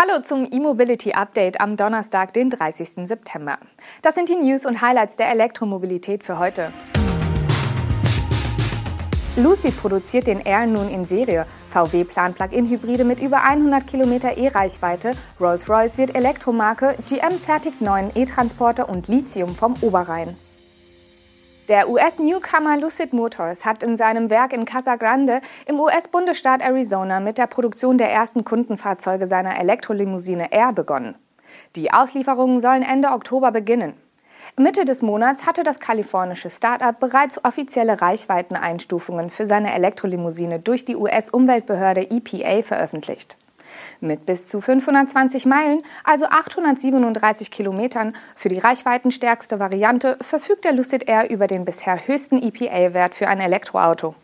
Hallo zum E-Mobility Update am Donnerstag, den 30. September. Das sind die News und Highlights der Elektromobilität für heute. Lucid produziert den Air nun in Serie. VW plant Plug-in-Hybride mit über 100 Kilometer E-Reichweite. Rolls-Royce wird Elektromarke. GM fertigt neuen E-Transporter und Lithium vom Oberrhein. Der US-Newcomer Lucid Motors hat in seinem Werk in Casa Grande im US-Bundesstaat Arizona mit der Produktion der ersten Kundenfahrzeuge seiner Elektrolimousine Air begonnen. Die Auslieferungen sollen Ende Oktober beginnen. Mitte des Monats hatte das kalifornische Start-up bereits offizielle Reichweiteneinstufungen für seine Elektrolimousine durch die US-Umweltbehörde EPA veröffentlicht. Mit bis zu 520 Meilen, also 837 Kilometern, für die reichweitenstärkste Variante verfügt der Lucid Air über den bisher höchsten EPA-Wert für ein Elektroauto.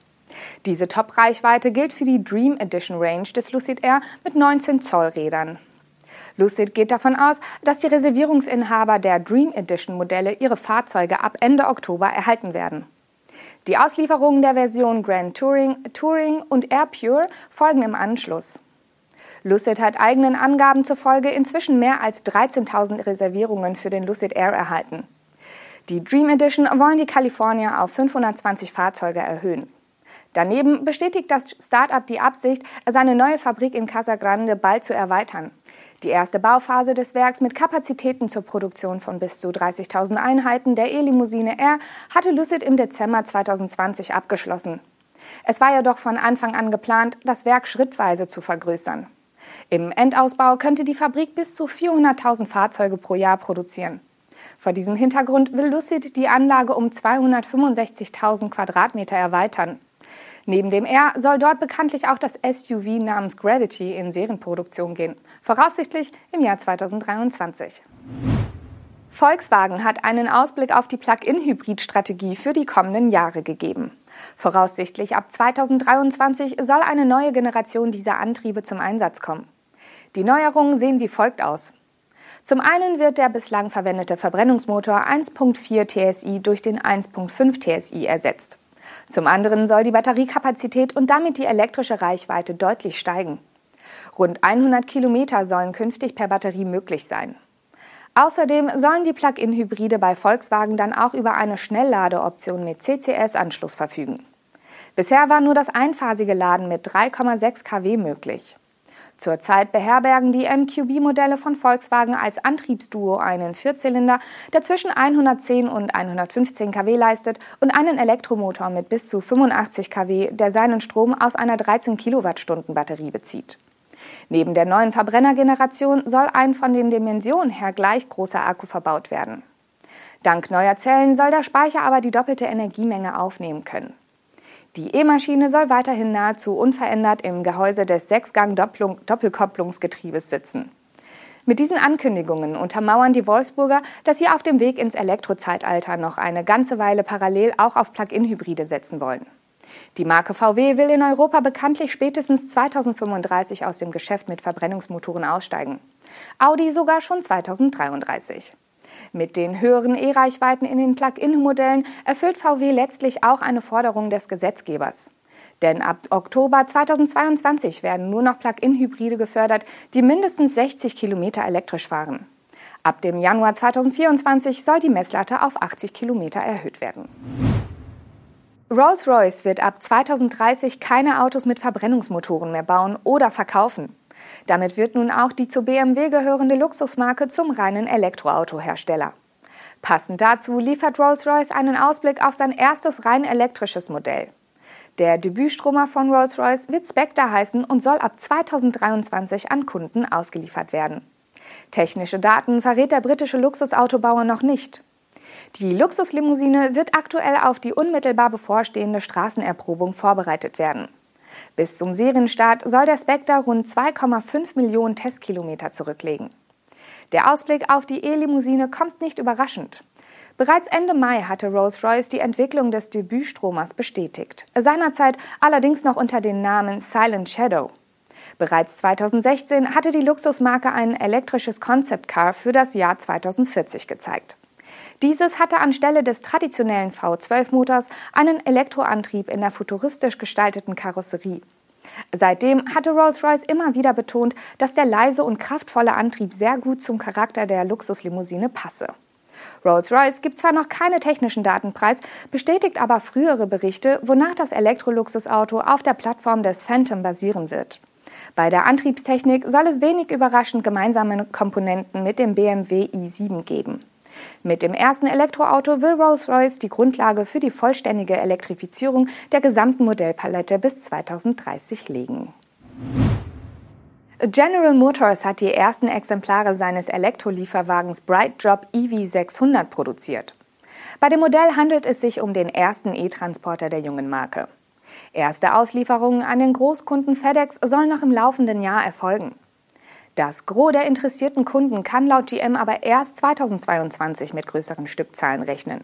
Diese Top-Reichweite gilt für die Dream Edition Range des Lucid Air mit 19 Zoll Rädern. Lucid geht davon aus, dass die Reservierungsinhaber der Dream Edition Modelle ihre Fahrzeuge ab Ende Oktober erhalten werden. Die Auslieferungen der Version Grand Touring, Touring und Air Pure folgen im Anschluss. Lucid hat eigenen Angaben zufolge inzwischen mehr als 13.000 Reservierungen für den Lucid Air erhalten. Die Dream Edition wollen die California auf 520 Fahrzeuge erhöhen. Daneben bestätigt das Startup die Absicht, seine neue Fabrik in Casa Grande bald zu erweitern. Die erste Bauphase des Werks mit Kapazitäten zur Produktion von bis zu 30.000 Einheiten der E-Limousine R hatte Lucid im Dezember 2020 abgeschlossen. Es war jedoch von Anfang an geplant, das Werk schrittweise zu vergrößern. Im Endausbau könnte die Fabrik bis zu 400.000 Fahrzeuge pro Jahr produzieren. Vor diesem Hintergrund will Lucid die Anlage um 265.000 Quadratmeter erweitern. Neben dem R soll dort bekanntlich auch das SUV namens Gravity in Serienproduktion gehen, voraussichtlich im Jahr 2023. Volkswagen hat einen Ausblick auf die Plug-in-Hybrid-Strategie für die kommenden Jahre gegeben. Voraussichtlich ab 2023 soll eine neue Generation dieser Antriebe zum Einsatz kommen. Die Neuerungen sehen wie folgt aus. Zum einen wird der bislang verwendete Verbrennungsmotor 1.4 TSI durch den 1.5 TSI ersetzt. Zum anderen soll die Batteriekapazität und damit die elektrische Reichweite deutlich steigen. Rund 100 Kilometer sollen künftig per Batterie möglich sein. Außerdem sollen die Plug-in-Hybride bei Volkswagen dann auch über eine Schnellladeoption mit CCS-Anschluss verfügen. Bisher war nur das einphasige Laden mit 3,6 kW möglich. Zurzeit beherbergen die MQB-Modelle von Volkswagen als Antriebsduo einen Vierzylinder, der zwischen 110 und 115 kW leistet, und einen Elektromotor mit bis zu 85 kW, der seinen Strom aus einer 13 Kilowattstunden Batterie bezieht. Neben der neuen Verbrennergeneration soll ein von den Dimensionen her gleich großer Akku verbaut werden. Dank neuer Zellen soll der Speicher aber die doppelte Energiemenge aufnehmen können. Die E-Maschine soll weiterhin nahezu unverändert im Gehäuse des Sechsgang-Doppelkopplungsgetriebes sitzen. Mit diesen Ankündigungen untermauern die Wolfsburger, dass sie auf dem Weg ins Elektrozeitalter noch eine ganze Weile parallel auch auf Plug-in-Hybride setzen wollen. Die Marke VW will in Europa bekanntlich spätestens 2035 aus dem Geschäft mit Verbrennungsmotoren aussteigen. Audi sogar schon 2033. Mit den höheren E-Reichweiten in den Plug-in-Modellen erfüllt VW letztlich auch eine Forderung des Gesetzgebers. Denn ab Oktober 2022 werden nur noch Plug-in-Hybride gefördert, die mindestens 60 Kilometer elektrisch fahren. Ab dem Januar 2024 soll die Messlatte auf 80 Kilometer erhöht werden. Rolls-Royce wird ab 2030 keine Autos mit Verbrennungsmotoren mehr bauen oder verkaufen. Damit wird nun auch die zu BMW gehörende Luxusmarke zum reinen Elektroautohersteller. Passend dazu liefert Rolls-Royce einen Ausblick auf sein erstes rein elektrisches Modell. Der Debütstromer von Rolls-Royce wird Spectre heißen und soll ab 2023 an Kunden ausgeliefert werden. Technische Daten verrät der britische Luxusautobauer noch nicht. Die Luxuslimousine wird aktuell auf die unmittelbar bevorstehende Straßenerprobung vorbereitet werden. Bis zum Serienstart soll der Spectre rund 2,5 Millionen Testkilometer zurücklegen. Der Ausblick auf die E-Limousine kommt nicht überraschend. Bereits Ende Mai hatte Rolls-Royce die Entwicklung des Debütstromers bestätigt, seinerzeit allerdings noch unter dem Namen Silent Shadow. Bereits 2016 hatte die Luxusmarke ein elektrisches Concept Car für das Jahr 2040 gezeigt. Dieses hatte anstelle des traditionellen V12-Motors einen Elektroantrieb in der futuristisch gestalteten Karosserie. Seitdem hatte Rolls-Royce immer wieder betont, dass der leise und kraftvolle Antrieb sehr gut zum Charakter der Luxuslimousine passe. Rolls-Royce gibt zwar noch keine technischen Daten preis, bestätigt aber frühere Berichte, wonach das Elektroluxusauto auf der Plattform des Phantom basieren wird. Bei der Antriebstechnik soll es wenig überraschend gemeinsame Komponenten mit dem BMW i7 geben. Mit dem ersten Elektroauto will Rolls-Royce die Grundlage für die vollständige Elektrifizierung der gesamten Modellpalette bis 2030 legen. General Motors hat die ersten Exemplare seines Elektrolieferwagens BrightDrop EV600 produziert. Bei dem Modell handelt es sich um den ersten E-Transporter der jungen Marke. Erste Auslieferungen an den Großkunden FedEx sollen noch im laufenden Jahr erfolgen. Das Gros der interessierten Kunden kann laut GM aber erst 2022 mit größeren Stückzahlen rechnen.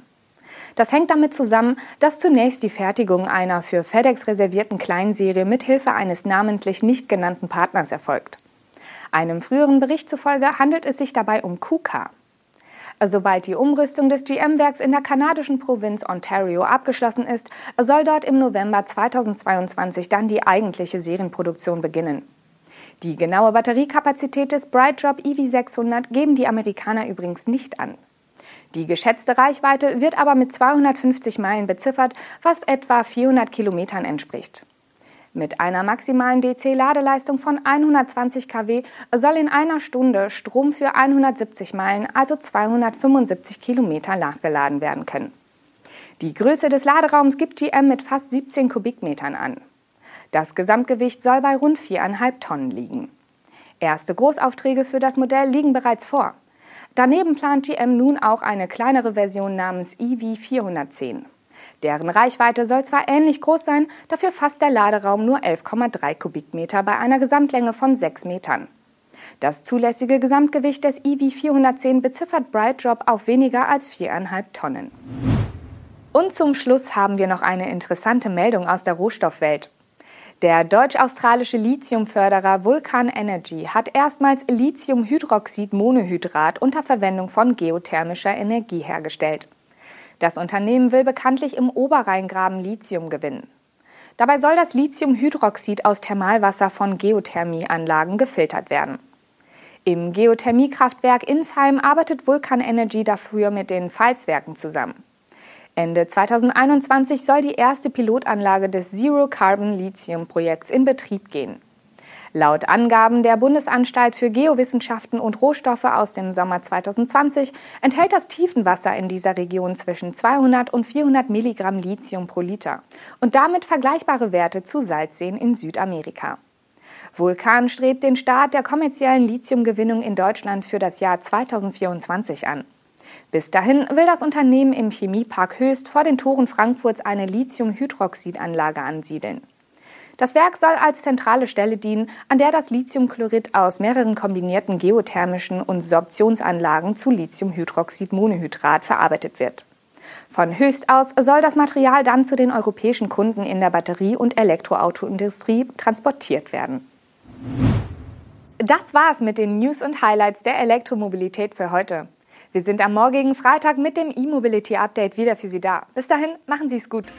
Das hängt damit zusammen, dass zunächst die Fertigung einer für FedEx reservierten Kleinserie mithilfe eines namentlich nicht genannten Partners erfolgt. Einem früheren Bericht zufolge handelt es sich dabei um KUKA. Sobald die Umrüstung des GM-Werks in der kanadischen Provinz Ontario abgeschlossen ist, soll dort im November 2022 dann die eigentliche Serienproduktion beginnen. Die genaue Batteriekapazität des BrightDrop EV600 geben die Amerikaner übrigens nicht an. Die geschätzte Reichweite wird aber mit 250 Meilen beziffert, was etwa 400 Kilometern entspricht. Mit einer maximalen DC-Ladeleistung von 120 kW soll in einer Stunde Strom für 170 Meilen, also 275 Kilometer, nachgeladen werden können. Die Größe des Laderaums gibt GM mit fast 17 Kubikmetern an. Das Gesamtgewicht soll bei rund 4,5 Tonnen liegen. Erste Großaufträge für das Modell liegen bereits vor. Daneben plant GM nun auch eine kleinere Version namens EV410. Deren Reichweite soll zwar ähnlich groß sein, dafür fasst der Laderaum nur 11,3 Kubikmeter bei einer Gesamtlänge von 6 Metern. Das zulässige Gesamtgewicht des EV410 beziffert BrightDrop auf weniger als 4,5 Tonnen. Und zum Schluss haben wir noch eine interessante Meldung aus der Rohstoffwelt. Der deutsch-australische Lithiumförderer Vulcan Energy hat erstmals Lithiumhydroxid-Monohydrat unter Verwendung von geothermischer Energie hergestellt. Das Unternehmen will bekanntlich im Oberrheingraben Lithium gewinnen. Dabei soll das Lithiumhydroxid aus Thermalwasser von Geothermieanlagen gefiltert werden. Im Geothermiekraftwerk Insheim arbeitet Vulcan Energy dafür mit den Pfalzwerken zusammen. Ende 2021 soll die erste Pilotanlage des Zero Carbon Lithium Projekts in Betrieb gehen. Laut Angaben der Bundesanstalt für Geowissenschaften und Rohstoffe aus dem Sommer 2020 enthält das Tiefenwasser in dieser Region zwischen 200 und 400 Milligramm Lithium pro Liter und damit vergleichbare Werte zu Salzseen in Südamerika. Vulkan strebt den Start der kommerziellen Lithiumgewinnung in Deutschland für das Jahr 2024 an. Bis dahin will das Unternehmen im Chemiepark Höchst vor den Toren Frankfurts eine Lithiumhydroxidanlage ansiedeln. Das Werk soll als zentrale Stelle dienen, an der das Lithiumchlorid aus mehreren kombinierten geothermischen und Sorptionsanlagen zu Lithiumhydroxidmonohydrat verarbeitet wird. Von Höchst aus soll das Material dann zu den europäischen Kunden in der Batterie- und Elektroautoindustrie transportiert werden. Das war's mit den News und Highlights der Elektromobilität für heute. Wir sind am morgigen Freitag mit dem E-Mobility Update wieder für Sie da. Bis dahin, machen Sie es gut.